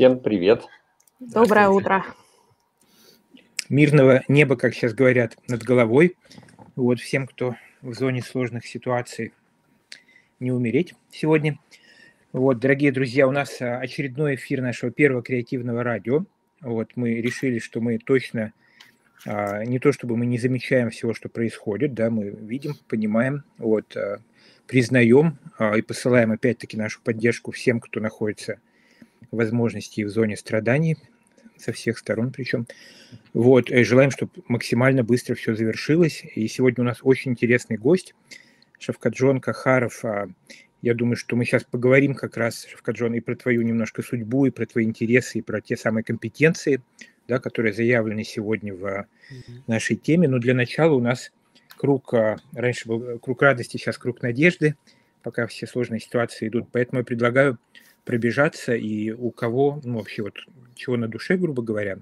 Всем привет. Доброе утро. Мирного неба, как сейчас говорят, над головой. Вот всем, кто в зоне сложных ситуаций, не умереть сегодня. Вот, дорогие друзья, у нас а, очередной эфир нашего первого креативного радио. Вот мы решили, что мы точно а, не то чтобы мы не замечаем всего, что происходит, да, мы видим, понимаем, вот, а, признаем и посылаем опять-таки нашу поддержку всем, кто находится в возможности в зоне страданий со всех сторон причем. Вот, и желаем, чтобы максимально быстро все завершилось. И сегодня у нас очень интересный гость, Шавкаджон Кахаров, я думаю, что мы сейчас поговорим как раз, Шавкаджон, и про твою немножко судьбу, и про твои интересы, и про те самые компетенции, да, которые заявлены сегодня в нашей теме. Но для начала у нас круг, а, раньше был круг радости, сейчас круг надежды, пока все сложные ситуации идут. Поэтому я предлагаю пробежаться и у кого, ну, вообще вот чего на душе, грубо говоря,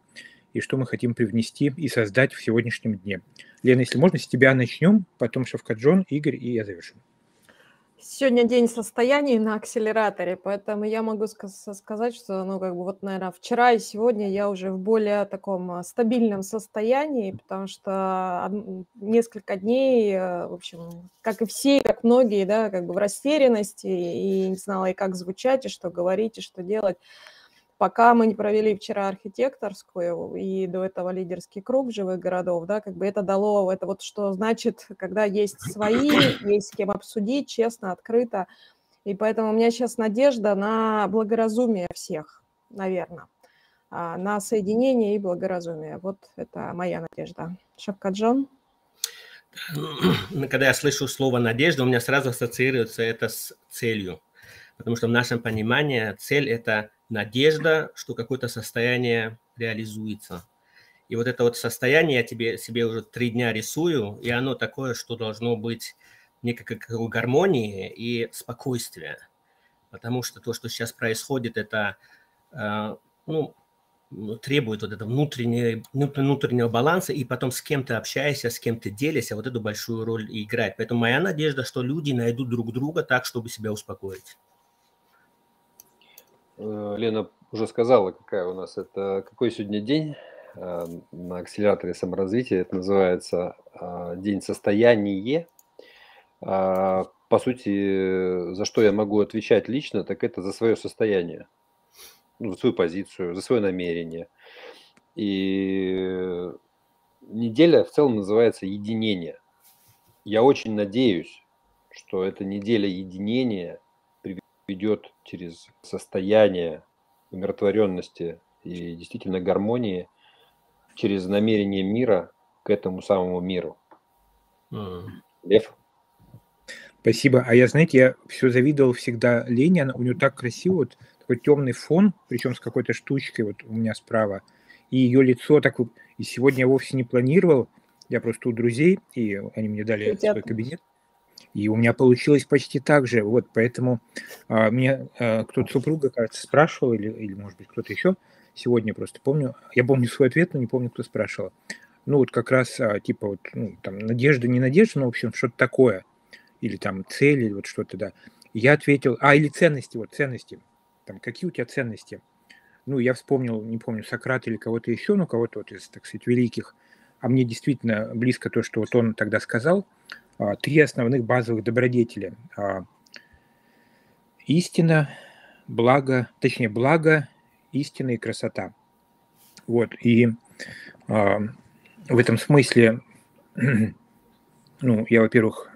и что мы хотим привнести и создать в сегодняшнем дне. Лена, если можно, с тебя начнем, потом Шавкаджон, Игорь, и я завершу. Сегодня день состояний на акселераторе, поэтому я могу сказать, что, ну, как бы вот, наверное, вчера и сегодня я уже в более таком а, стабильном состоянии, потому что несколько дней, э, в общем, как и все, как многие, да, как бы в растерянности и не знала и как звучать, и что говорить, и что делать. Пока мы не провели вчера архитекторскую и до этого лидерский круг живых городов, да, как бы это дало, это вот что значит, когда есть свои, есть с кем обсудить, честно, открыто. И поэтому у меня сейчас надежда на благоразумие всех, наверное, а, на соединение и благоразумие. Вот это моя надежда. Шапкаджон? Когда я слышу слово «надежда», у меня сразу ассоциируется это с целью. Потому что в нашем понимании цель – это надежда, что какое-то состояние реализуется. И вот это вот состояние я тебе, себе уже три дня рисую, и оно такое, что должно быть некой гармонии и спокойствия. Потому что то, что сейчас происходит, это э, ну, требует вот этого внутреннего, внутреннего баланса, и потом с кем ты общаешься, с кем ты делишься, вот эту большую роль играет. Поэтому моя надежда, что люди найдут друг друга так, чтобы себя успокоить. Э, Лена уже сказала, какая у нас это, какой сегодня день э, на акселераторе саморазвития. Это называется э, день состояния. По сути, за что я могу отвечать лично, так это за свое состояние, ну, за свою позицию, за свое намерение. И неделя в целом называется единение. Я очень надеюсь, что эта неделя единения ведет через состояние умиротворенности и действительно гармонии, через намерение мира к этому самому миру. Mm. Лев? Спасибо. А я, знаете, я все завидовал всегда Лене, она, у нее так красиво, вот такой темный фон, причем с какой-то штучкой вот у меня справа, и ее лицо так и сегодня я вовсе не планировал, я просто у друзей, и они мне дали Хотят. свой кабинет, и у меня получилось почти так же. Вот поэтому а, мне а, кто-то супруга, кажется, спрашивал, или, или может быть кто-то еще сегодня просто помню. Я помню свой ответ, но не помню, кто спрашивал. Ну вот как раз а, типа вот ну, там надежда, не надежда, но в общем что-то такое. Или там цель, или вот что-то, да. Я ответил, а, или ценности, вот ценности. Там, какие у тебя ценности? Ну, я вспомнил, не помню, Сократ или кого-то еще, ну, кого-то вот из, так сказать, великих. А мне действительно близко то, что вот он тогда сказал – три основных базовых добродетели. А, истина, благо, точнее, благо, истина и красота. Вот, и а, в этом смысле, ну, я, во-первых,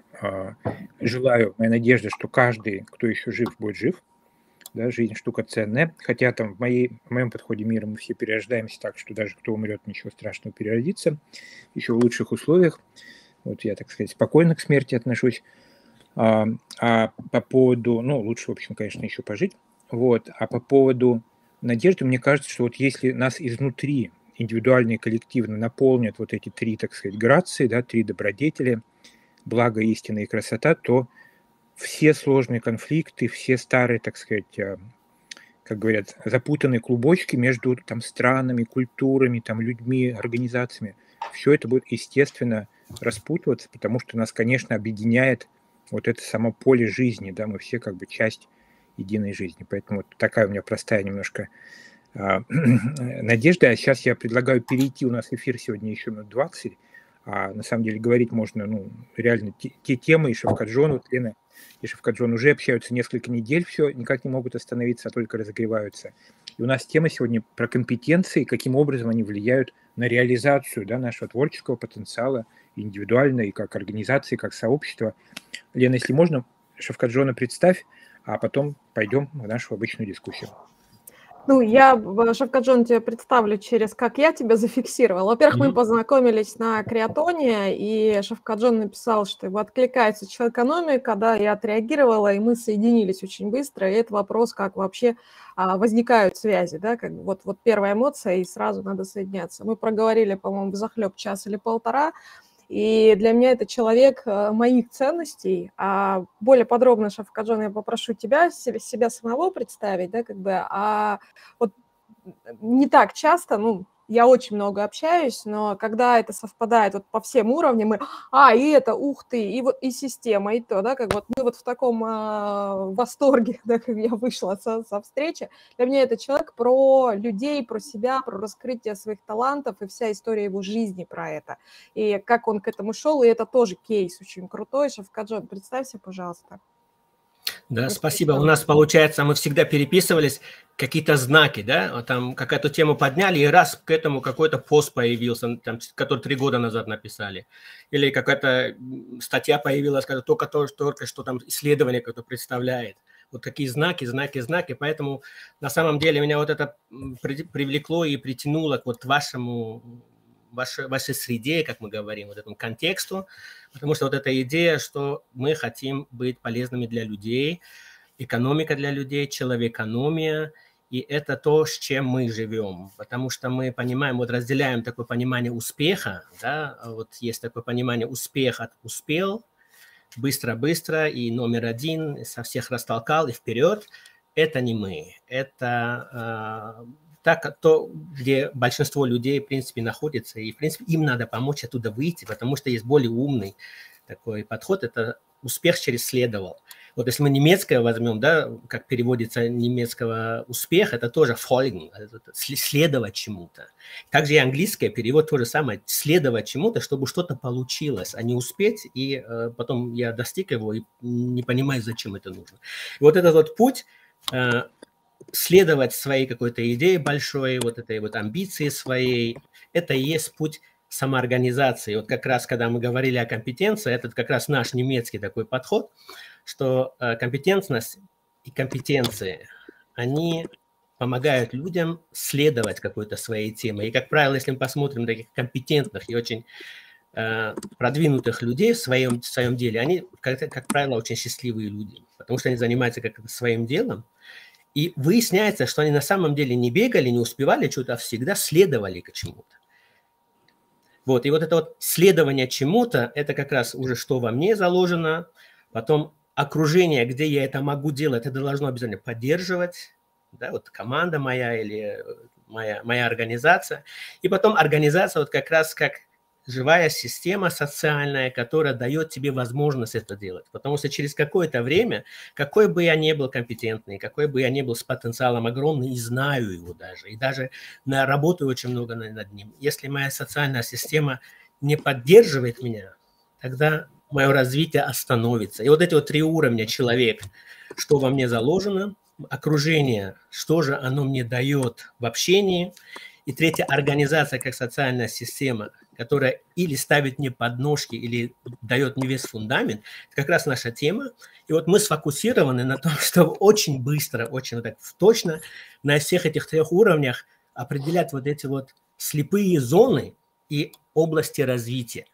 желаю, моя надежда, что каждый, кто еще жив, будет жив. Да, жизнь штука ценная. Хотя там в, моей, в моем подходе мира мы все перерождаемся так, что даже кто умрет, ничего страшного переродиться. Еще в лучших условиях. Вот я, так сказать, спокойно к смерти отношусь. А, а по поводу, ну, лучше, в общем, конечно, еще пожить. Вот. А по поводу надежды, мне кажется, что вот если нас изнутри индивидуально и коллективно наполнят вот эти три, так сказать, грации, да, три добродетели, благо, истина и красота, то все сложные конфликты, все старые, так сказать, а, как говорят, запутанные клубочки между там странами, культурами, там людьми, организациями, все это будет естественно распутываться, потому что нас, конечно, объединяет вот это само поле жизни, да, мы все как бы часть единой жизни. Поэтому вот такая у меня простая немножко а, надежды. А сейчас я предлагаю перейти, у нас эфир сегодня еще минут 20, а на самом деле говорить можно, ну, реально те, те темы, и Шавкаджон, вот Лена и Шавкаджон уже общаются несколько недель, все, никак не могут остановиться, а только разогреваются. И у нас тема сегодня про компетенции, каким образом они влияют на реализацию да, нашего творческого потенциала, индивидуально и как организации, как сообщество. Лена, если можно, Шавкаджона представь, а потом пойдем в нашу обычную дискуссию. Ну, я, Шавкаджон, тебе представлю через как я тебя зафиксировал. Во-первых, mm-hmm. мы познакомились на Креатоне, и Шавкаджон написал, что его откликается человекономия, когда я отреагировала, и мы соединились очень быстро. И это вопрос, как вообще а, возникают связи, да, как вот, вот первая эмоция, и сразу надо соединяться. Мы проговорили, по-моему, захлеб час или полтора, и для меня это человек э, моих ценностей. А более подробно, Шавкаджон, я попрошу тебя себя, себя самого представить, да, как бы, а вот не так часто, ну, я очень много общаюсь, но когда это совпадает вот по всем уровням, мы, а, и это, ух ты, и вот и система, и то, да, как вот мы вот в таком э, восторге, да, как я вышла со, со встречи. Для меня это человек про людей, про себя, про раскрытие своих талантов и вся история его жизни про это. И как он к этому шел, и это тоже кейс очень крутой. Шавкаджон, представься, пожалуйста. Да, спасибо. У нас, получается, мы всегда переписывались, какие-то знаки, да, там какая-то тему подняли, и раз к этому какой-то пост появился, там, который три года назад написали, или какая-то статья появилась, когда только, только, только что там исследование какое-то представляет. Вот такие знаки, знаки, знаки. Поэтому на самом деле меня вот это привлекло и притянуло к вот вашему вашей, вашей среде, как мы говорим, вот этому контексту, потому что вот эта идея, что мы хотим быть полезными для людей, экономика для людей, человекономия, и это то, с чем мы живем, потому что мы понимаем, вот разделяем такое понимание успеха, да, вот есть такое понимание успех от успел, быстро-быстро, и номер один, со всех растолкал и вперед, это не мы, это э, так, то, где большинство людей, в принципе, находится, и, в принципе, им надо помочь оттуда выйти, потому что есть более умный такой подход, это успех через следовал. Вот если мы немецкое возьмем, да, как переводится немецкого успех, это тоже folgen, следовать чему-то. Также и английское перевод то же самое, следовать чему-то, чтобы что-то получилось, а не успеть, и э, потом я достиг его и не понимаю, зачем это нужно. И вот этот вот путь э, следовать своей какой-то идее большой, вот этой вот амбиции своей, это и есть путь самоорганизации. Вот как раз, когда мы говорили о компетенции, этот как раз наш немецкий такой подход, что э, компетентность и компетенции, они помогают людям следовать какой-то своей теме. И, как правило, если мы посмотрим таких компетентных и очень э, продвинутых людей в своем, в своем деле, они, как, как правило, очень счастливые люди, потому что они занимаются как-то своим делом, и выясняется, что они на самом деле не бегали, не успевали что-то, а всегда следовали к чему-то. Вот, и вот это вот следование чему-то, это как раз уже что во мне заложено, потом окружение, где я это могу делать, это должно обязательно поддерживать, да, вот команда моя или э, моя, моя организация, и потом организация вот как раз как живая система социальная, которая дает тебе возможность это делать. Потому что через какое-то время, какой бы я ни был компетентный, какой бы я ни был с потенциалом огромный, и знаю его даже, и даже на, работаю очень много над ним, если моя социальная система не поддерживает меня, тогда мое развитие остановится. И вот эти вот три уровня человек, что во мне заложено, окружение, что же оно мне дает в общении, и третья организация как социальная система, которая или ставит мне подножки, или дает мне весь фундамент, это как раз наша тема. И вот мы сфокусированы на том, чтобы очень быстро, очень вот так точно на всех этих трех уровнях определять вот эти вот слепые зоны и области развития.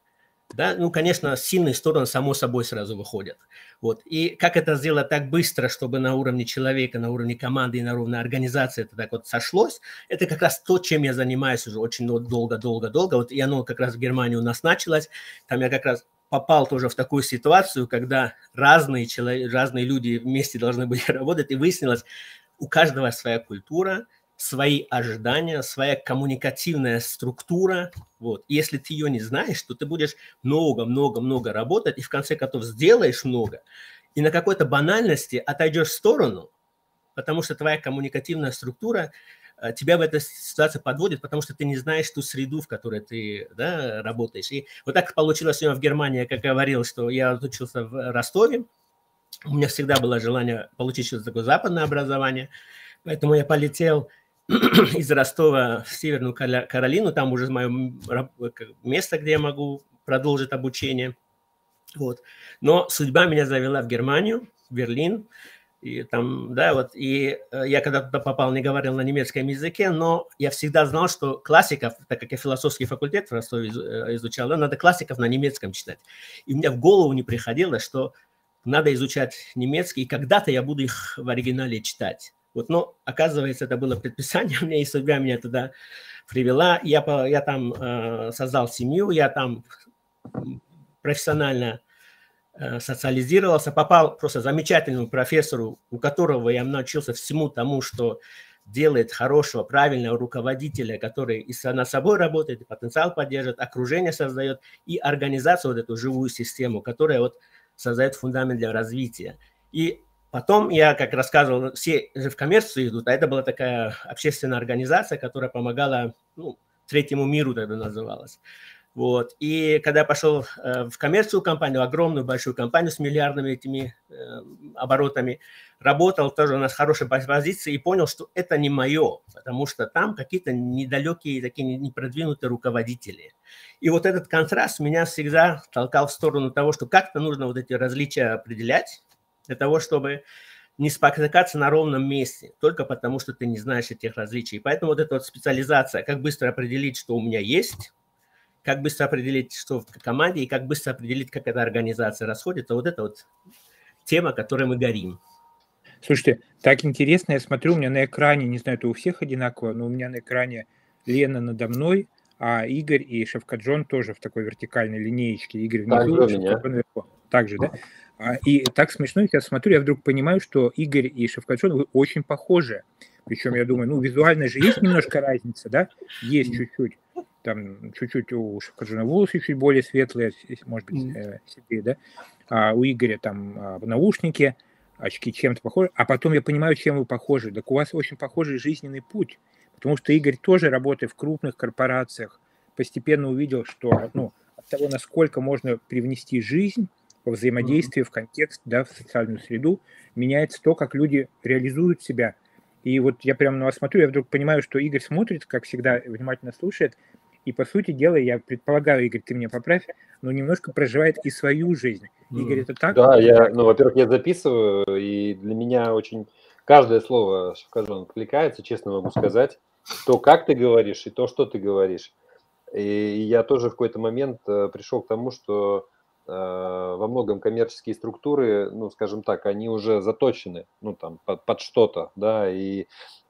Да? Ну, конечно, сильные стороны, само собой, сразу выходят. Вот. И как это сделать так быстро, чтобы на уровне человека, на уровне команды и на уровне организации это так вот сошлось, это как раз то, чем я занимаюсь уже очень долго-долго-долго. Вот и оно как раз в Германии у нас началось. Там я как раз попал тоже в такую ситуацию, когда разные, человек, разные люди вместе должны были работать, и выяснилось, у каждого своя культура – свои ожидания, своя коммуникативная структура. Вот. И если ты ее не знаешь, то ты будешь много-много-много работать и в конце концов сделаешь много. И на какой-то банальности отойдешь в сторону, потому что твоя коммуникативная структура э, тебя в этой ситуации подводит, потому что ты не знаешь ту среду, в которой ты да, работаешь. И вот так получилось меня в Германии, как я говорил, что я учился в Ростове, у меня всегда было желание получить что-то такое западное образование, поэтому я полетел из Ростова в Северную Каролину, там уже мое место, где я могу продолжить обучение. Вот. Но судьба меня завела в Германию, в Берлин, и там, да, вот, и э, я когда туда попал, не говорил на немецком языке, но я всегда знал, что классиков, так как я философский факультет в Ростове э, изучал, да, надо классиков на немецком читать. И у меня в голову не приходило, что надо изучать немецкий, и когда-то я буду их в оригинале читать. Вот, но оказывается, это было предписание меня, и судьба меня туда привела. Я, я там э, создал семью, я там профессионально Э, социализировался, попал просто замечательному профессору, у которого я научился всему тому, что делает хорошего, правильного руководителя, который и над собой работает, и потенциал поддерживает, окружение создает, и организацию, вот эту живую систему, которая вот создает фундамент для развития. И потом я, как рассказывал, все же в коммерцию идут, а это была такая общественная организация, которая помогала, ну, третьему миру тогда называлась. Вот. И когда я пошел э, в коммерцию компанию, огромную большую компанию с миллиардными этими э, оборотами, работал тоже у нас хорошей позиции и понял, что это не мое, потому что там какие-то недалекие, такие непродвинутые руководители. И вот этот контраст меня всегда толкал в сторону того, что как-то нужно вот эти различия определять для того, чтобы не спотыкаться на ровном месте, только потому что ты не знаешь этих различий. Поэтому вот эта вот специализация, как быстро определить, что у меня есть, как быстро определить, что в команде, и как быстро определить, как эта организация расходится. Вот это вот тема, которой мы горим. Слушайте, так интересно, я смотрю, у меня на экране, не знаю, это у всех одинаково, но у меня на экране Лена надо мной, а Игорь и Шевкаджон тоже в такой вертикальной линеечке. Игорь внизу, Шевкаджон наверху. Так же, да? А, и так смешно, я смотрю, я вдруг понимаю, что Игорь и Шевкаджон, вы очень похожи. Причем я думаю, ну, визуально же есть немножко разница, да? Есть чуть-чуть там чуть-чуть у Шахаджина волосы чуть более светлые, может быть, седые, да, а у Игоря там а, наушники, очки чем-то похожи, а потом я понимаю, чем вы похожи. Так у вас очень похожий жизненный путь, потому что Игорь тоже, работая в крупных корпорациях, постепенно увидел, что ну, от того, насколько можно привнести жизнь во взаимодействие, в контекст, да, в социальную среду, меняется то, как люди реализуют себя. И вот я прямо на вас смотрю, я вдруг понимаю, что Игорь смотрит, как всегда, внимательно слушает, и, по сути дела, я предполагаю, Игорь, ты меня поправь, но немножко проживает и свою жизнь. Игорь, это так? Да, я, ну, во-первых, я записываю, и для меня очень каждое слово Шевказон откликается, честно могу сказать. То, как ты говоришь, и то, что ты говоришь. И я тоже в какой-то момент э, пришел к тому, что э, во многом коммерческие структуры, ну, скажем так, они уже заточены, ну, там, под, под что-то, да, и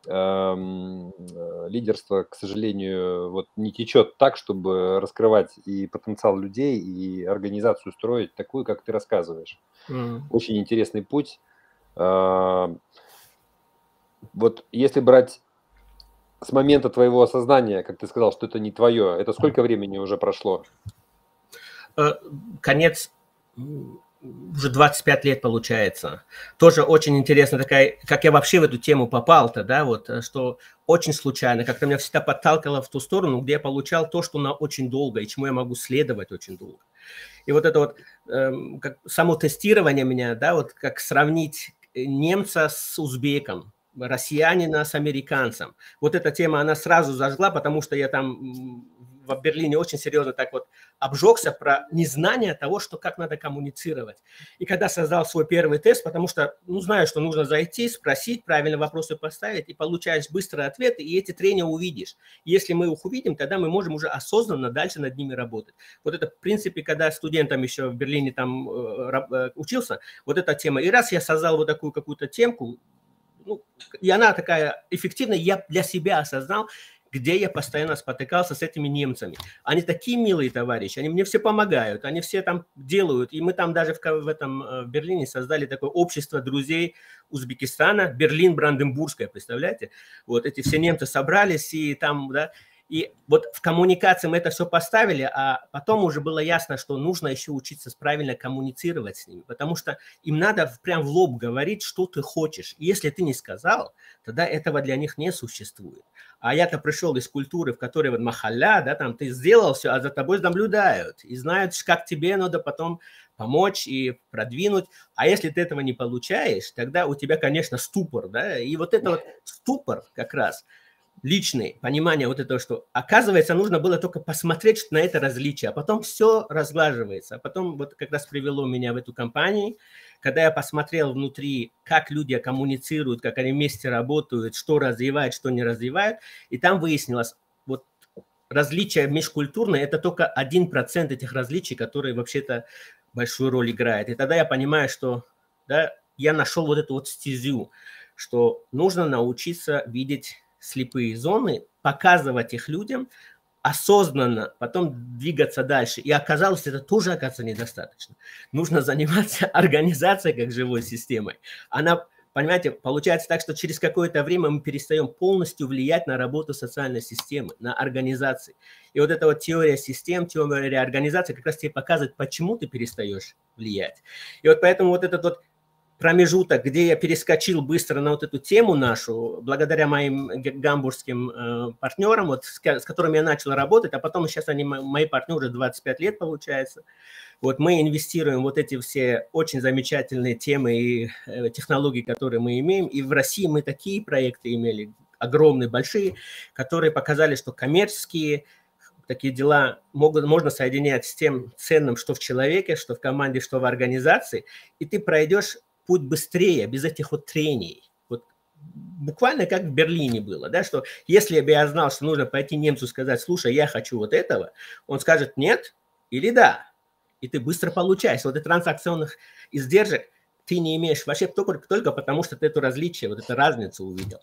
Эм, э, лидерство, к сожалению, вот не течет так, чтобы раскрывать и потенциал людей, и организацию строить такую, как ты рассказываешь. Mm. Очень интересный путь. Э, вот если брать с момента твоего осознания, как ты сказал, что это не твое, это сколько времени уже прошло? Э, конец уже 25 лет получается. Тоже очень интересно такая, как я вообще в эту тему попал-то, да, вот, э, что очень случайно, как-то меня всегда подталкивало в ту сторону, где я получал то, что на очень долго, и чему я могу следовать очень долго. И вот это вот эм, как, само тестирование меня, да, вот как сравнить немца с узбеком, россиянина с американцем. Вот эта тема, она сразу зажгла, потому что я там в Берлине очень серьезно так вот обжегся про незнание того, что как надо коммуницировать. И когда создал свой первый тест, потому что, ну, знаю, что нужно зайти, спросить, правильно вопросы поставить, и получаешь быстрые ответы, и эти трения увидишь. Если мы их увидим, тогда мы можем уже осознанно дальше над ними работать. Вот это, в принципе, когда студентам еще в Берлине там э, э, учился, вот эта тема. И раз я создал вот такую какую-то темку, ну, и она такая эффективная, я для себя осознал, где я постоянно спотыкался с этими немцами. Они такие милые товарищи, они мне все помогают, они все там делают. И мы там даже в, в этом э, в Берлине создали такое общество друзей Узбекистана, Берлин Бранденбургское, представляете? Вот эти все немцы собрались и там, да, И вот в коммуникации мы это все поставили, а потом уже было ясно, что нужно еще учиться правильно коммуницировать с ними, потому что им надо прям в лоб говорить, что ты хочешь. И если ты не сказал, тогда этого для них не существует. А я-то пришел из культуры, в которой вот махаля, да, там ты сделал все, а за тобой наблюдают и знают, как тебе надо потом помочь и продвинуть. А если ты этого не получаешь, тогда у тебя, конечно, ступор, да, и вот это вот ступор как раз – личный, понимание вот этого, что оказывается нужно было только посмотреть на это различие, а потом все разглаживается. А потом вот как раз привело меня в эту компанию, когда я посмотрел внутри, как люди коммуницируют, как они вместе работают, что развивают, что не развивают, и там выяснилось, вот различия межкультурные – это только один процент этих различий, которые вообще-то большую роль играют. И тогда я понимаю, что да, я нашел вот эту вот стезю, что нужно научиться видеть слепые зоны, показывать их людям, осознанно потом двигаться дальше. И оказалось, это тоже, оказывается, недостаточно. Нужно заниматься организацией как живой системой. Она, понимаете, получается так, что через какое-то время мы перестаем полностью влиять на работу социальной системы, на организации. И вот эта вот теория систем, теория организации как раз тебе показывает, почему ты перестаешь влиять. И вот поэтому вот этот вот промежуток, где я перескочил быстро на вот эту тему нашу, благодаря моим гамбургским э, партнерам, вот, с, с которыми я начал работать, а потом сейчас они мои партнеры 25 лет получается. Вот мы инвестируем вот эти все очень замечательные темы и э, технологии, которые мы имеем. И в России мы такие проекты имели, огромные, большие, которые показали, что коммерческие такие дела могут, можно соединять с тем ценным, что в человеке, что в команде, что в организации, и ты пройдешь путь быстрее, без этих вот трений. Вот буквально как в Берлине было, да, что если бы я знал, что нужно пойти немцу сказать, слушай, я хочу вот этого, он скажет нет или да, и ты быстро получаешь. Вот этих транзакционных издержек ты не имеешь вообще только, только потому, что ты это различие, вот эту разницу увидел.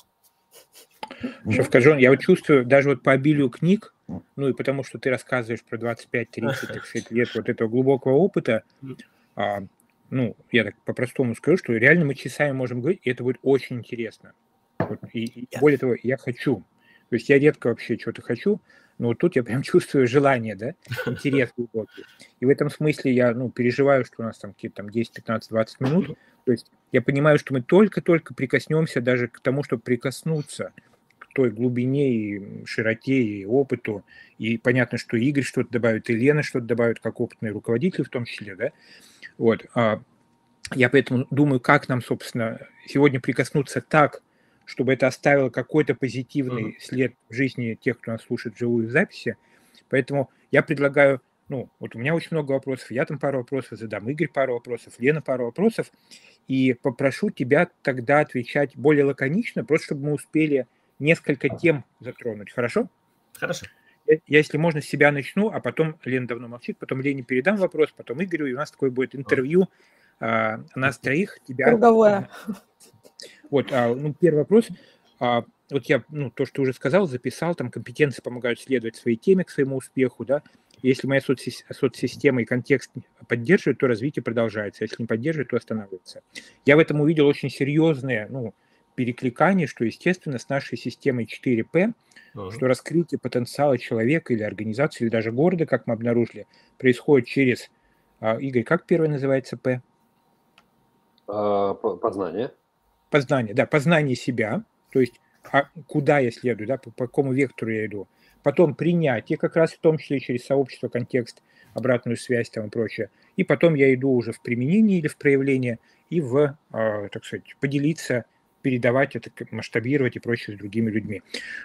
Еще скажу, я вот чувствую, даже вот по обилию книг, ну и потому что ты рассказываешь про 25-30 лет вот этого глубокого опыта, ну, я так по-простому скажу, что реально мы часами можем говорить, и это будет очень интересно. Вот, и, и более того, я хочу. То есть я редко вообще что-то хочу, но вот тут я прям чувствую желание, да, интерес глубокий. И в этом смысле я, ну, переживаю, что у нас там какие-то там 10, 15, 20 минут. То есть я понимаю, что мы только-только прикоснемся даже к тому, чтобы прикоснуться той глубине и широте и опыту. И понятно, что Игорь что-то добавит, и Лена что-то добавит, как опытный руководитель в том числе, да. Вот. А я поэтому думаю, как нам, собственно, сегодня прикоснуться так, чтобы это оставило какой-то позитивный mm-hmm. след в жизни тех, кто нас слушает вживую в записи. Поэтому я предлагаю, ну, вот у меня очень много вопросов, я там пару вопросов задам, Игорь пару вопросов, Лена пару вопросов, и попрошу тебя тогда отвечать более лаконично, просто чтобы мы успели несколько тем затронуть. Хорошо? Хорошо. Я, если можно, с себя начну, а потом Лена давно молчит, потом Лене передам вопрос, потом Игорю, и у нас такое будет интервью а, нас троих. Тебя... Круговое. Вот, а, ну, первый вопрос. А, вот я, ну, то, что уже сказал, записал, там компетенции помогают следовать своей теме к своему успеху, да. Если моя соцси- соцсистема и контекст поддерживают, то развитие продолжается. Если не поддерживает, то останавливается. Я в этом увидел очень серьезные, ну, перекликание, что, естественно, с нашей системой 4P, uh-huh. что раскрытие потенциала человека или организации, или даже города, как мы обнаружили, происходит через... А, Игорь, как первое называется П? А, познание. Познание, да, познание себя, то есть а куда я следую, да, по, по какому вектору я иду. Потом принятие, как раз в том числе через сообщество, контекст, обратную связь там и прочее. И потом я иду уже в применение или в проявление и в, э, так сказать, поделиться передавать это, масштабировать и прочее с другими людьми.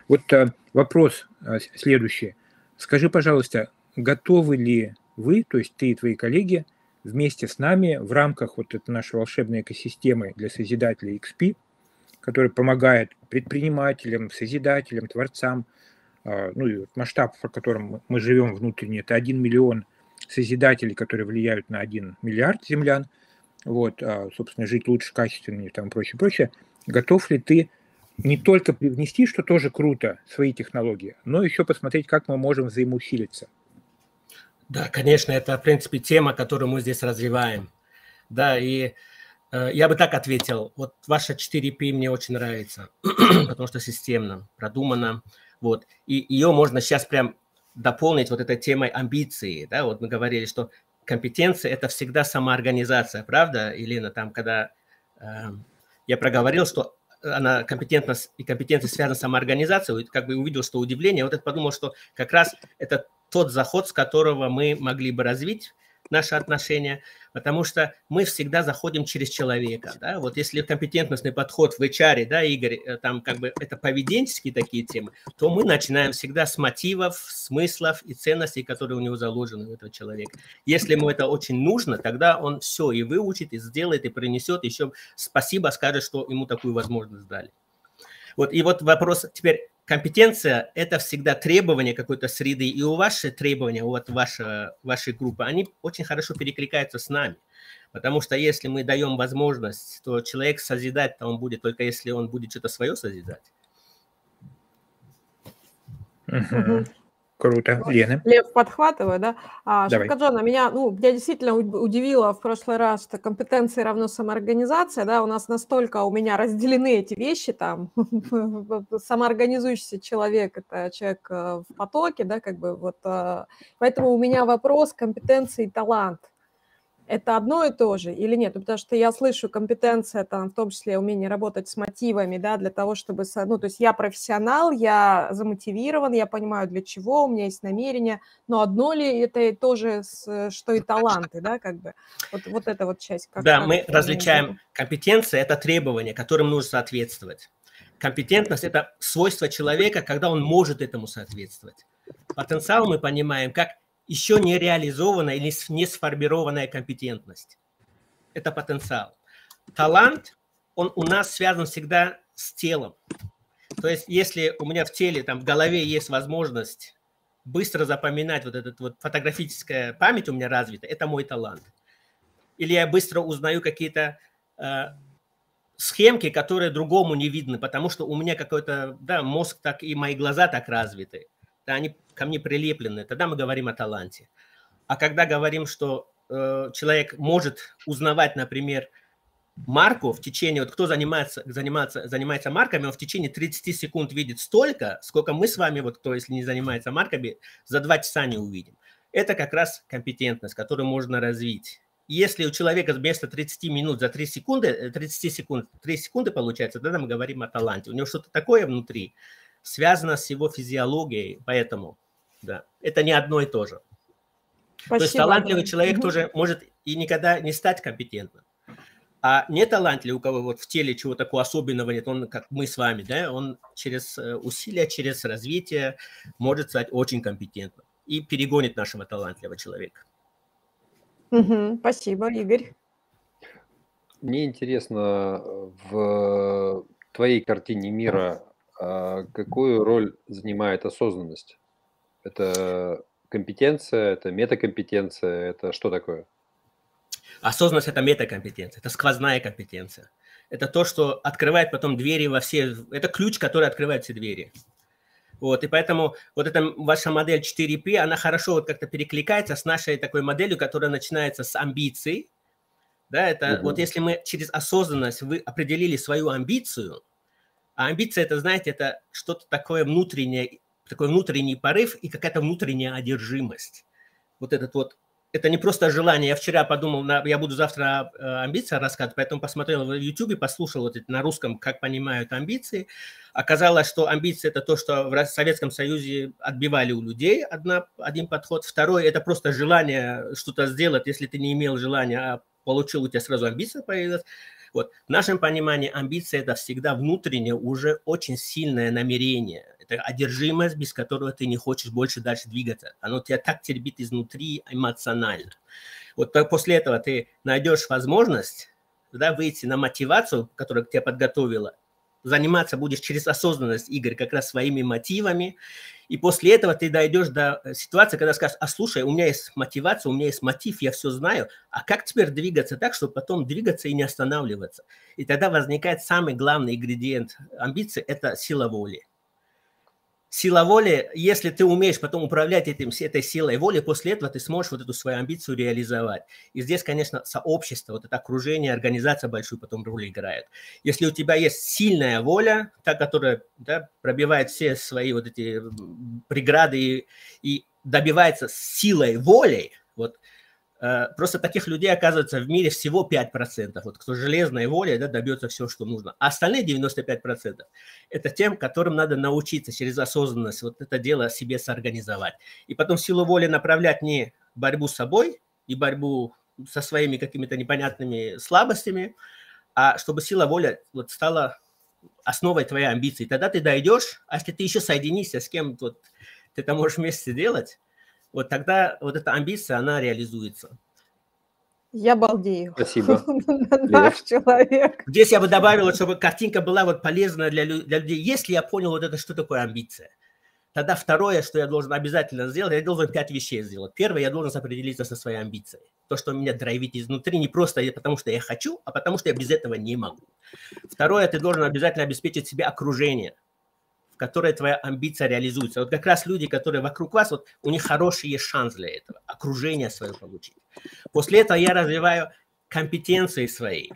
Вот э, вопрос э, следующий. Скажи, пожалуйста, готовы ли вы, то есть ты и твои коллеги, вместе с нами в рамках вот этой нашей волшебной экосистемы для созидателей XP, которая помогает предпринимателям, созидателям, творцам, э, ну и масштаб, в котором мы живем внутренне, это 1 миллион созидателей, которые влияют на 1 миллиард землян, вот, собственно, жить лучше, качественнее там прочее, прочее готов ли ты не только привнести, что тоже круто, свои технологии, но еще посмотреть, как мы можем взаимоусилиться. Да, конечно, это, в принципе, тема, которую мы здесь развиваем. Да, и э, я бы так ответил. Вот ваша 4P мне очень нравится, потому что системно, продумано. Вот. И ее можно сейчас прям дополнить вот этой темой амбиции. Да? Вот мы говорили, что компетенция – это всегда самоорганизация, правда, Елена? Там, когда э, я проговорил, что она компетентность и компетенция связана с самоорганизацией, как бы увидел, что удивление, вот это подумал, что как раз это тот заход, с которого мы могли бы развить наши отношения, потому что мы всегда заходим через человека. Да? Вот если компетентностный подход в HR, да, Игорь, э, там как бы это поведенческие такие темы, то мы начинаем всегда с мотивов, смыслов и ценностей, которые у него заложены у этого человека. Если ему это очень нужно, тогда он все и выучит, и сделает, и принесет, еще спасибо скажет, что ему такую возможность дали. Вот, и вот вопрос теперь, компетенция – это всегда требование какой-то среды, и у ваши требования, вот ваша, вашей группы, они очень хорошо перекликаются с нами. Потому что если мы даем возможность, то человек созидать, то он будет только если он будет что-то свое созидать. Uh-huh. Круто. Лена. Лев, подхватываю, да? А, Шавкаджона, меня, ну, меня действительно удивило в прошлый раз, что компетенции равно самоорганизация, да, у нас настолько у меня разделены эти вещи, там, самоорганизующийся человек – это человек э, в потоке, да, как бы вот, э, поэтому у меня вопрос компетенции и талант это одно и то же или нет? Ну, потому что я слышу компетенция, там, в том числе умение работать с мотивами, да, для того, чтобы... Ну, то есть я профессионал, я замотивирован, я понимаю, для чего, у меня есть намерение, но одно ли это тоже, что и таланты, да, как бы? Вот, вот эта вот часть. Как, да, как мы различаем компетенция – это требования, которым нужно соответствовать. Компетентность – это свойство человека, когда он может этому соответствовать. Потенциал мы понимаем как еще не реализованная или не сформированная компетентность. Это потенциал. Талант, он у нас связан всегда с телом. То есть, если у меня в теле, там, в голове есть возможность быстро запоминать вот этот вот фотографическая память у меня развита, это мой талант. Или я быстро узнаю какие-то э, схемки, которые другому не видны, потому что у меня какой-то, да, мозг так и мои глаза так развиты они ко мне прилеплены, тогда мы говорим о таланте. А когда говорим, что э, человек может узнавать, например, марку в течение, вот кто занимается, занимается, занимается марками, он в течение 30 секунд видит столько, сколько мы с вами, вот кто, если не занимается марками, за 2 часа не увидим. Это как раз компетентность, которую можно развить. Если у человека вместо 30 минут за 3 секунды, 30 э, секунд, 3 секунды получается, тогда мы говорим о таланте. У него что-то такое внутри, связано с его физиологией, поэтому да, это не одно и то же. Спасибо. То есть талантливый человек угу. тоже может и никогда не стать компетентным. А не талантливый, у кого вот в теле чего такого особенного нет, он, как мы с вами, да, он через э, усилия, через развитие может стать очень компетентным и перегонит нашего талантливого человека. Угу, спасибо, Игорь. Мне интересно, в твоей картине мира а какую роль занимает осознанность? Это компетенция, это метакомпетенция, это что такое? Осознанность – это метакомпетенция, это сквозная компетенция. Это то, что открывает потом двери во все… Это ключ, который открывает все двери. Вот, и поэтому вот эта ваша модель 4P, она хорошо вот как-то перекликается с нашей такой моделью, которая начинается с амбиций. Да, это угу. вот если мы через осознанность вы определили свою амбицию – а амбиция, это, знаете, это что-то такое внутреннее, такой внутренний порыв и какая-то внутренняя одержимость. Вот этот вот это не просто желание. Я вчера подумал, на, я буду завтра э, амбиции рассказывать, поэтому посмотрел в YouTube, послушал вот это на русском, как понимают амбиции. Оказалось, что амбиции – это то, что в Советском Союзе отбивали у людей одна, один подход. Второй – это просто желание что-то сделать, если ты не имел желания, а получил, у тебя сразу амбиция появилась. Вот. В нашем понимании амбиция – это всегда внутреннее, уже очень сильное намерение. Это одержимость, без которого ты не хочешь больше дальше двигаться. Оно тебя так теребит изнутри эмоционально. Вот после этого ты найдешь возможность да, выйти на мотивацию, которая тебя подготовила, заниматься будешь через осознанность, Игорь, как раз своими мотивами. И после этого ты дойдешь до э, ситуации, когда скажешь, а слушай, у меня есть мотивация, у меня есть мотив, я все знаю, а как теперь двигаться так, чтобы потом двигаться и не останавливаться? И тогда возникает самый главный ингредиент амбиции – это сила воли. Сила воли, если ты умеешь потом управлять этим, этой силой воли, после этого ты сможешь вот эту свою амбицию реализовать. И здесь, конечно, сообщество, вот это окружение, организация большую потом роль играет. Если у тебя есть сильная воля, та, которая да, пробивает все свои вот эти преграды и, и добивается силой Э, просто таких людей оказывается в мире всего 5%. Вот кто железной волей да, добьется все, что нужно. А остальные 95% это тем, которым надо научиться через осознанность вот это дело себе соорганизовать. И потом силу воли направлять не борьбу с собой и борьбу со своими какими-то непонятными слабостями, а чтобы сила воли вот стала основой твоей амбиции. Тогда ты дойдешь, а если ты еще соединишься с кем вот, ты это можешь вместе делать, вот тогда вот эта амбиция, она реализуется. Я балдею. Спасибо. Наш человек. Здесь я бы добавил, чтобы картинка была вот полезна для, для людей. Если я понял вот это, что такое амбиция, тогда второе, что я должен обязательно сделать, я должен пять вещей сделать. Первое, я должен определиться со своей амбицией. То, что меня драйвит изнутри, не просто потому, что я хочу, а потому, что я без этого не могу. Второе, ты должен обязательно обеспечить себе окружение – которой твоя амбиция реализуется. Вот как раз люди, которые вокруг вас, вот у них хороший есть шанс для этого, окружение свое получить. После этого я развиваю компетенции свои.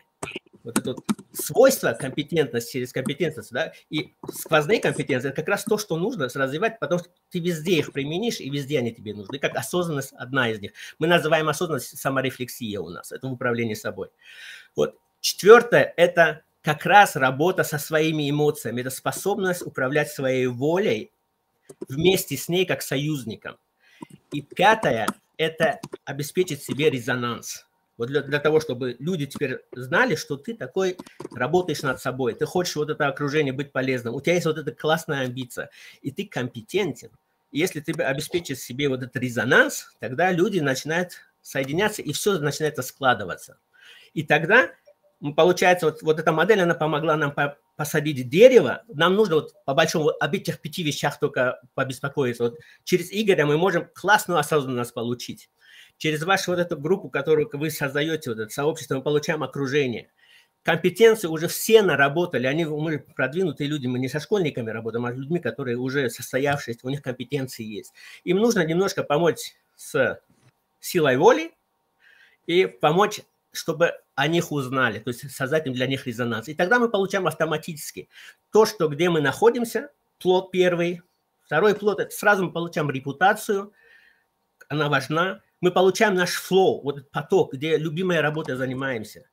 Вот это вот свойство компетентности через компетентность, да, и сквозные компетенции – это как раз то, что нужно развивать, потому что ты везде их применишь, и везде они тебе нужны. Как осознанность – одна из них. Мы называем осознанность саморефлексия у нас, это в управлении собой. Вот. Четвертое – это как раз работа со своими эмоциями, это способность управлять своей волей вместе с ней как союзником. И пятое – это обеспечить себе резонанс. Вот для, для того, чтобы люди теперь знали, что ты такой работаешь над собой, ты хочешь вот это окружение быть полезным, у тебя есть вот эта классная амбиция, и ты компетентен. И если ты обеспечишь себе вот этот резонанс, тогда люди начинают соединяться, и все начинает складываться. И тогда получается, вот, вот эта модель, она помогла нам по, посадить дерево. Нам нужно вот по большому об этих пяти вещах только побеспокоиться. Вот через Игоря мы можем классную осознанность получить. Через вашу вот эту группу, которую вы создаете, вот это сообщество, мы получаем окружение. Компетенции уже все наработали, они, мы продвинутые люди, мы не со школьниками работаем, а с людьми, которые уже состоявшиеся, у них компетенции есть. Им нужно немножко помочь с силой воли и помочь чтобы о них узнали, то есть создать для них резонанс. И тогда мы получаем автоматически то, что где мы находимся, плод первый, второй плод, это сразу мы получаем репутацию, она важна. Мы получаем наш флоу, вот этот поток, где любимой работой занимаемся.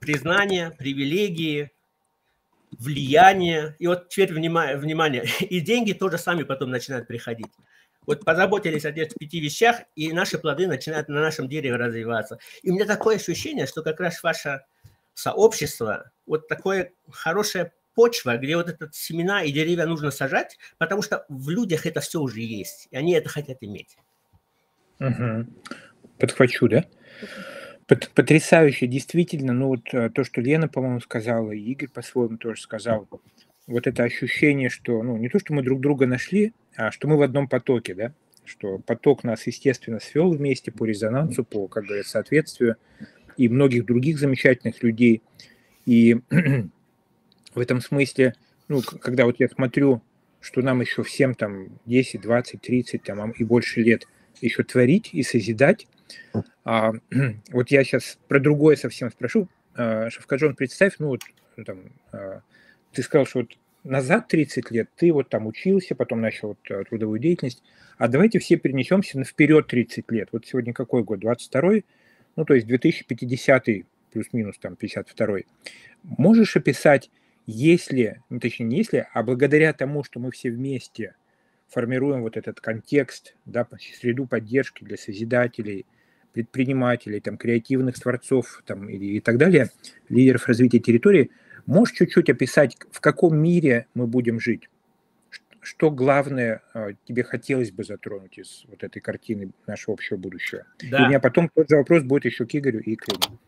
Признание, привилегии, влияние. И вот теперь внимание, внимание, и деньги тоже сами потом начинают приходить. Вот позаботились о этих пяти вещах, и наши плоды начинают на нашем дереве развиваться. И у меня такое ощущение, что как раз ваше сообщество, вот такое хорошая почва, где вот этот семена и деревья нужно сажать, потому что в людях это все уже есть, и они это хотят иметь. Угу. Подхвачу, да? Потрясающе, действительно, ну вот э, то, что Лена, по-моему, сказала, и Игорь по-своему тоже сказал, вот это ощущение, что, ну, не то, что мы друг друга нашли, а что мы в одном потоке, да, что поток нас, естественно, свел вместе по резонансу, по, как говорят, соответствию и многих других замечательных людей. И в этом смысле, ну, когда вот я смотрю, что нам еще всем там 10, 20, 30 там, и больше лет еще творить и созидать, а, вот я сейчас про другое совсем спрошу. А, Шавкаджон, представь, ну вот там, а, ты сказал, что вот назад 30 лет ты вот там учился, потом начал вот э, трудовую деятельность, а давайте все перенесемся на вперед 30 лет. Вот сегодня какой год? 22-й? Ну, то есть 2050 плюс-минус там 52-й. Можешь описать, если, ну, точнее, не если, а благодаря тому, что мы все вместе формируем вот этот контекст, да, среду поддержки для созидателей, предпринимателей, там, креативных творцов там, и, и так далее, лидеров развития территории – Можешь чуть-чуть описать, в каком мире мы будем жить? Что главное а, тебе хотелось бы затронуть из вот этой картины нашего общего будущего? Да. И у меня потом тот же вопрос будет еще к Игорю и к Лене.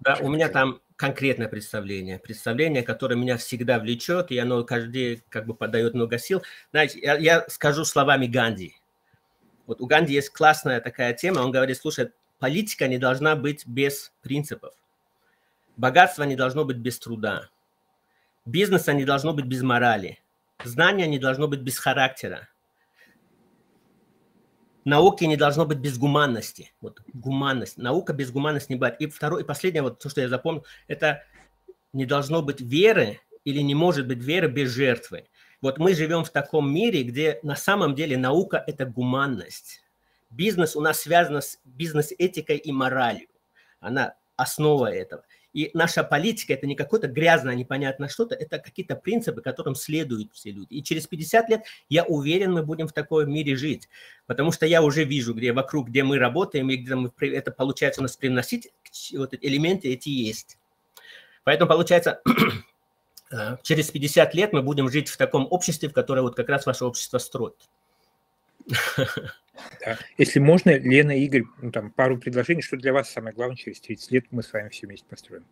Да, у меня там конкретное представление. Представление, которое меня всегда влечет, и оно каждый день как бы подает много сил. Знаете, я, я скажу словами Ганди. Вот у Ганди есть классная такая тема. Он говорит, слушай, политика не должна быть без принципов. Богатство не должно быть без труда. Бизнеса не должно быть без морали. знание не должно быть без характера. Науки не должно быть без гуманности. Вот гуманность. Наука без гуманности не бывает. И второе, и последнее, вот то, что я запомнил, это не должно быть веры или не может быть веры без жертвы. Вот мы живем в таком мире, где на самом деле наука – это гуманность. Бизнес у нас связан с бизнес-этикой и моралью. Она основа этого. И наша политика – это не какое-то грязное, непонятное что-то, это какие-то принципы, которым следуют все люди. И через 50 лет, я уверен, мы будем в таком мире жить. Потому что я уже вижу, где вокруг, где мы работаем, и где мы, это получается у нас привносить, вот эти элементы эти есть. Поэтому получается, э, через 50 лет мы будем жить в таком обществе, в которое вот как раз ваше общество строит. Да. Если можно, Лена, Игорь, ну, там пару предложений, что для вас самое главное через 30 лет мы с вами все вместе построим.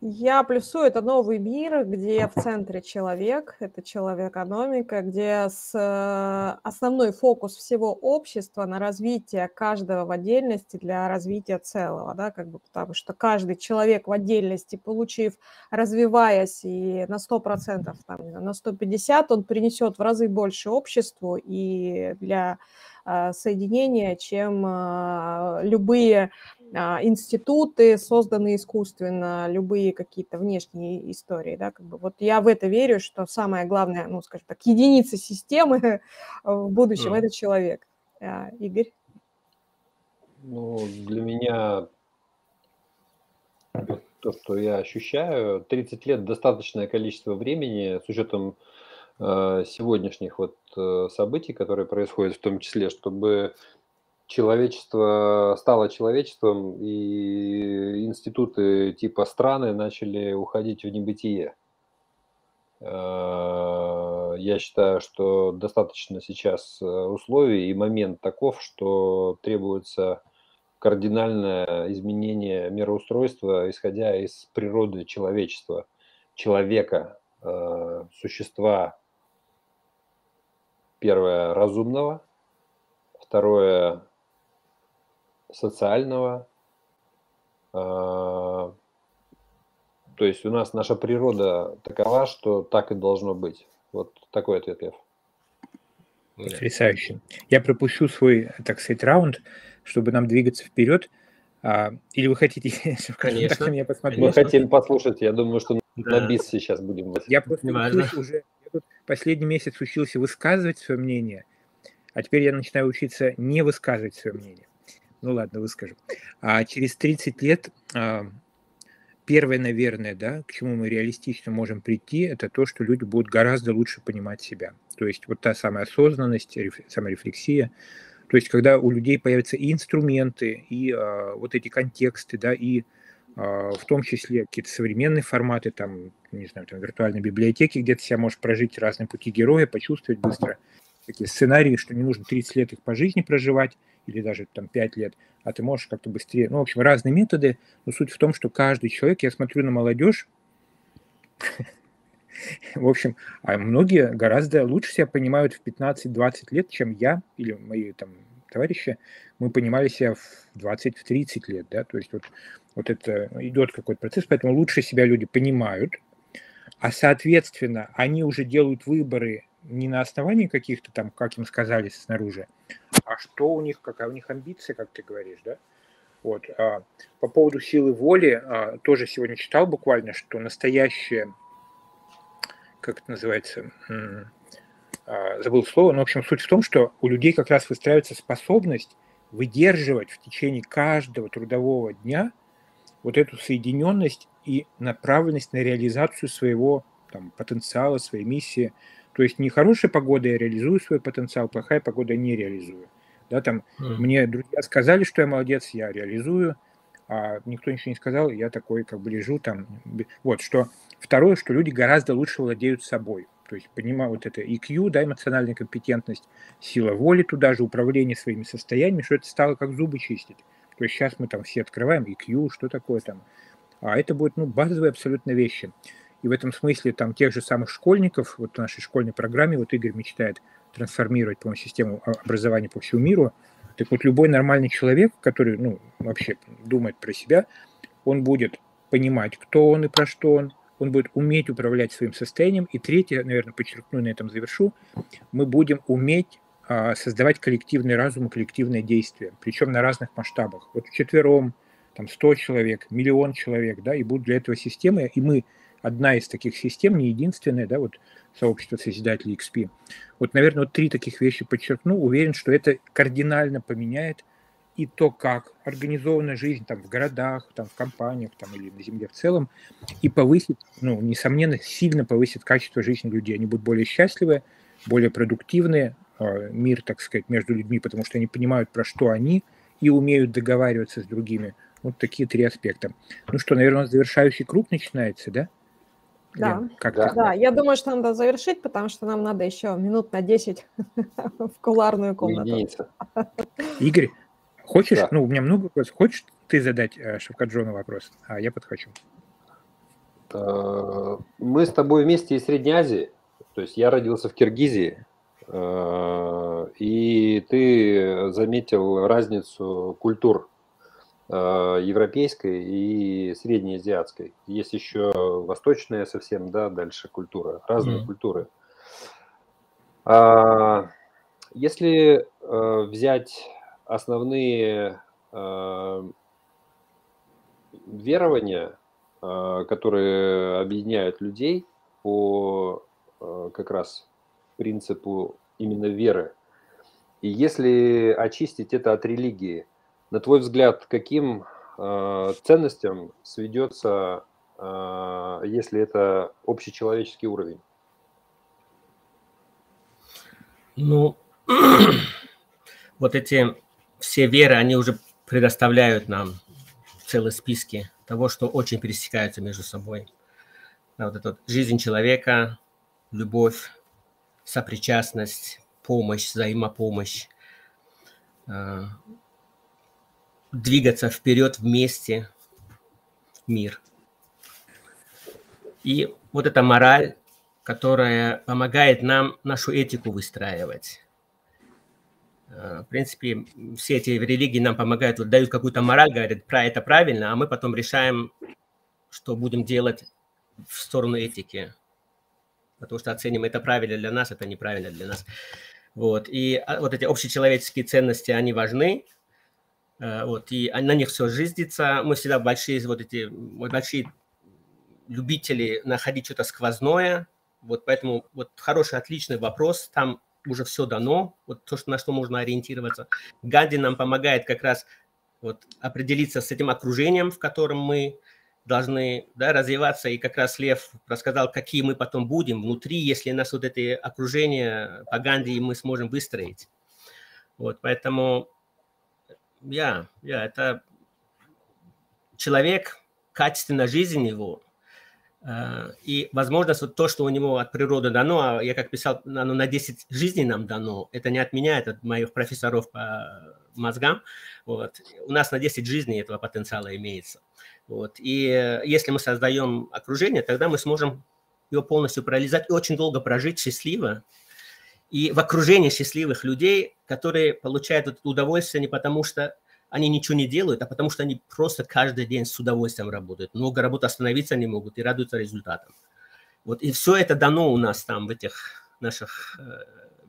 Я плюсую, это новый мир, где в центре человек, это человек-экономика, где с, э, основной фокус всего общества на развитие каждого в отдельности для развития целого, да, как бы, потому что каждый человек в отдельности, получив, развиваясь и на 100%, там, на 150, он принесет в разы больше обществу и для соединения, чем э, любые а, институты, созданные искусственно, любые какие-то внешние истории, да, как бы вот я в это верю, что самое главное, ну, скажем так, единица системы в будущем mm. – это человек. А, Игорь? Ну, для меня то, что я ощущаю, 30 лет – достаточное количество времени с учетом э, сегодняшних вот событий, которые происходят в том числе, чтобы человечество стало человечеством, и институты типа страны начали уходить в небытие. Э, я считаю, что достаточно сейчас э, условий и момент таков, что требуется кардинальное изменение мироустройства, исходя из природы человечества, человека, э, существа, первое, разумного, второе, социального. А, то есть у нас наша природа такова, что так и должно быть. Вот такой ответ, Лев. Потрясающе. Я пропущу свой, так сказать, раунд, чтобы нам двигаться вперед. А, или вы хотите, Конечно. так на меня посмотреть? Мы хотим послушать. Я думаю, что да. на бис сейчас будем. Я просто уже я тут последний месяц учился высказывать свое мнение, а теперь я начинаю учиться не высказывать свое мнение. Ну ладно, выскажу. А через 30 лет а, первое, наверное, да, к чему мы реалистично можем прийти, это то, что люди будут гораздо лучше понимать себя. То есть вот та самая осознанность, саморефлексия. То есть когда у людей появятся и инструменты, и а, вот эти контексты, да, и в том числе какие-то современные форматы, там, не знаю, там виртуальной библиотеки, где ты себя можешь прожить разные пути героя, почувствовать быстро такие сценарии, что не нужно 30 лет их по жизни проживать, или даже там 5 лет, а ты можешь как-то быстрее. Ну, в общем, разные методы, но суть в том, что каждый человек, я смотрю на молодежь, в общем, а многие гораздо лучше себя понимают в 15-20 лет, чем я или мои там товарищи. Мы понимали себя в 20-30 лет, да, то есть вот, вот это идет какой-то процесс, поэтому лучше себя люди понимают, а соответственно они уже делают выборы не на основании каких-то там, как им сказали снаружи, а что у них, какая у них амбиция, как ты говоришь, да? Вот. А, по поводу силы воли, а, тоже сегодня читал буквально, что настоящее, как это называется, а, забыл слово, но, в общем, суть в том, что у людей как раз выстраивается способность выдерживать в течение каждого трудового дня вот эту соединенность и направленность на реализацию своего там, потенциала, своей миссии – то есть не хорошая погода, я реализую свой потенциал, плохая погода я не реализую. Да, там mm. мне друзья сказали, что я молодец, я реализую, а никто ничего не сказал, я такой как бы лежу там. Вот, что второе, что люди гораздо лучше владеют собой. То есть понимаю вот это EQ, да, эмоциональная компетентность, сила воли туда же, управление своими состояниями, что это стало как зубы чистить. То есть сейчас мы там все открываем EQ, что такое там. А это будет, ну, базовые абсолютно вещи. И в этом смысле там тех же самых школьников, вот в нашей школьной программе, вот Игорь мечтает трансформировать, по систему образования по всему миру. Так вот, любой нормальный человек, который, ну, вообще думает про себя, он будет понимать, кто он и про что он, он будет уметь управлять своим состоянием. И третье, наверное, подчеркну, на этом завершу, мы будем уметь создавать коллективный разум и коллективное действие, причем на разных масштабах. Вот вчетвером, там 100 человек, миллион человек, да, и будут для этого системы, и мы одна из таких систем, не единственная, да, вот сообщество Созидателей XP. Вот, наверное, вот три таких вещи подчеркну. Уверен, что это кардинально поменяет и то, как организована жизнь там в городах, там в компаниях, там или на земле в целом, и повысит, ну, несомненно, сильно повысит качество жизни людей. Они будут более счастливы, более продуктивные, а, мир, так сказать, между людьми, потому что они понимают, про что они, и умеют договариваться с другими. Вот такие три аспекта. Ну что, наверное, завершающий круг начинается, да? Да, как да. да, я думаю, что надо завершить, потому что нам надо еще минут на 10 в куларную комнату. Игорь, Хочешь, да. ну, у меня много вопросов. Хочешь ты задать э, Шавкаджону вопрос, а я подхочу? Э, мы с тобой вместе из Средней Азии. То есть я родился в Киргизии, э, и ты заметил разницу культур э, европейской и среднеазиатской. Есть еще восточная совсем, да, дальше культура, разные mm-hmm. культуры. А, если взять основные э, верования, э, которые объединяют людей по э, как раз принципу именно веры. И если очистить это от религии, на твой взгляд, каким э, ценностям сведется, э, если это общечеловеческий уровень? Ну, вот эти все веры, они уже предоставляют нам целые списки того, что очень пересекаются между собой. Вот эта вот жизнь человека, любовь, сопричастность, помощь, взаимопомощь, э, двигаться вперед вместе, мир. И вот эта мораль, которая помогает нам нашу этику выстраивать. Э, в принципе, все эти религии нам помогают, вот дают какую-то мораль, говорят, про это правильно, а мы потом решаем, что будем делать в сторону этики. Потому что оценим, это правильно для нас, это неправильно для нас. Вот. И а, вот эти общечеловеческие ценности, они важны. Э, вот. И на них все жизнится. Мы всегда большие, вот эти, большие любители находить что-то сквозное. Вот поэтому вот хороший, отличный вопрос. Там уже все дано, вот то, что, на что можно ориентироваться. Ганди нам помогает как раз вот определиться с этим окружением, в котором мы должны да, развиваться. И как раз Лев рассказал, какие мы потом будем внутри, если нас вот это окружение по Ганди мы сможем выстроить. Вот, поэтому я, я, это человек, качественная жизнь его, и возможность, вот то, что у него от природы дано, а я как писал, оно на 10 жизней нам дано, это не отменяет от моих профессоров по мозгам. Вот. У нас на 10 жизней этого потенциала имеется. Вот. И э, если мы создаем окружение, тогда мы сможем его полностью парализовать и очень долго прожить счастливо. И в окружении счастливых людей, которые получают это удовольствие не потому, что они ничего не делают, а потому что они просто каждый день с удовольствием работают. Много работы остановиться не могут и радуются результатам. Вот и все это дано у нас там в этих наших э,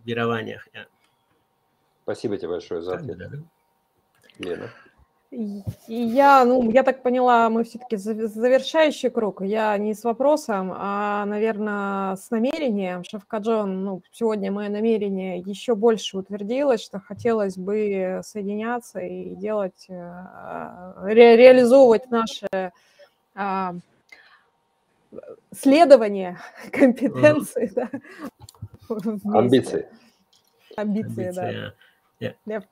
верованиях. Спасибо тебе большое за ответ. Да, да. Лена. Я, ну, я так поняла, мы все-таки завершающий круг. Я не с вопросом, а, наверное, с намерением. Шавкаджон, ну, сегодня мое намерение еще больше утвердилось, что хотелось бы соединяться и делать, э, ре, реализовывать наши а, следование компетенции, да, Амбиции. Амбиции, да. Yeah. Yeah.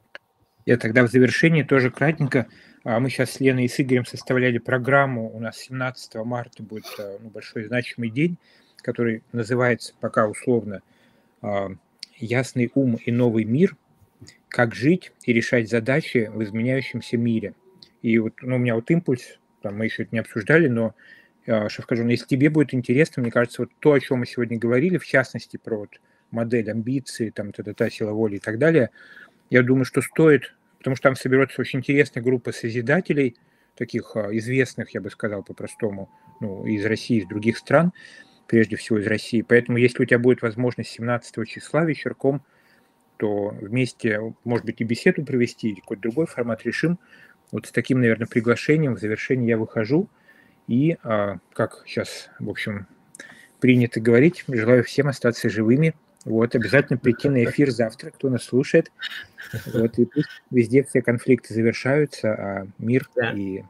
Я тогда в завершении тоже кратенько. А, мы сейчас с Леной и с Игорем составляли программу. У нас 17 марта будет а, ну, большой значимый день, который называется пока условно а, «Ясный ум и новый мир. Как жить и решать задачи в изменяющемся мире». И вот ну, у меня вот импульс, там мы еще это не обсуждали, но скажу, если тебе будет интересно, мне кажется, вот то, о чем мы сегодня говорили, в частности, про вот модель амбиции, там, та-та-та, сила воли и так далее, я думаю, что стоит потому что там соберется очень интересная группа созидателей, таких а, известных, я бы сказал по-простому, ну, из России, из других стран, прежде всего из России. Поэтому, если у тебя будет возможность 17 числа вечерком, то вместе, может быть, и беседу провести, или какой-то другой формат решим. Вот с таким, наверное, приглашением в завершении я выхожу. И, а, как сейчас, в общем, принято говорить, желаю всем остаться живыми. Вот, обязательно прийти на эфир завтра, кто нас слушает. Вот, и пусть везде все конфликты завершаются, а мир да. и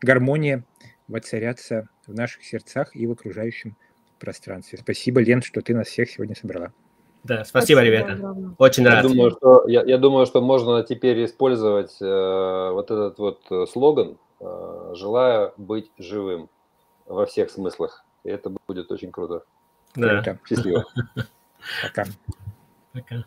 гармония воцарятся в наших сердцах и в окружающем пространстве. Спасибо, Лен, что ты нас всех сегодня собрала. Да, спасибо, спасибо ребята. Огромное. Очень я рад. Думаю, что, я, я думаю, что можно теперь использовать э, вот этот вот э, слоган э, «Желаю быть живым» во всех смыслах. И это будет очень круто. Да. Счастливо. Пока. Пока.